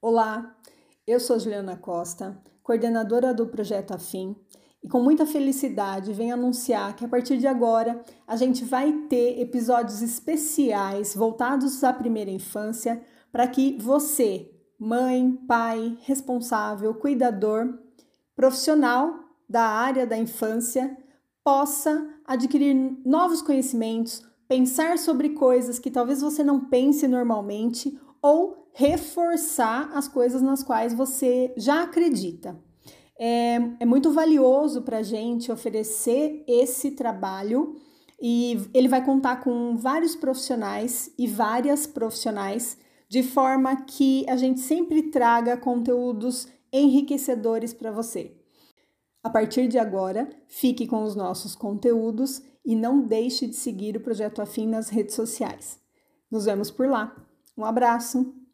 Olá, eu sou Juliana Costa, coordenadora do Projeto Afim, e com muita felicidade venho anunciar que a partir de agora a gente vai ter episódios especiais voltados à primeira infância para que você, mãe, pai, responsável, cuidador, profissional da área da infância, possa adquirir novos conhecimentos, pensar sobre coisas que talvez você não pense normalmente ou reforçar as coisas nas quais você já acredita. É, é muito valioso para a gente oferecer esse trabalho e ele vai contar com vários profissionais e várias profissionais, de forma que a gente sempre traga conteúdos enriquecedores para você. A partir de agora, fique com os nossos conteúdos e não deixe de seguir o Projeto Afim nas redes sociais. Nos vemos por lá. Um abraço!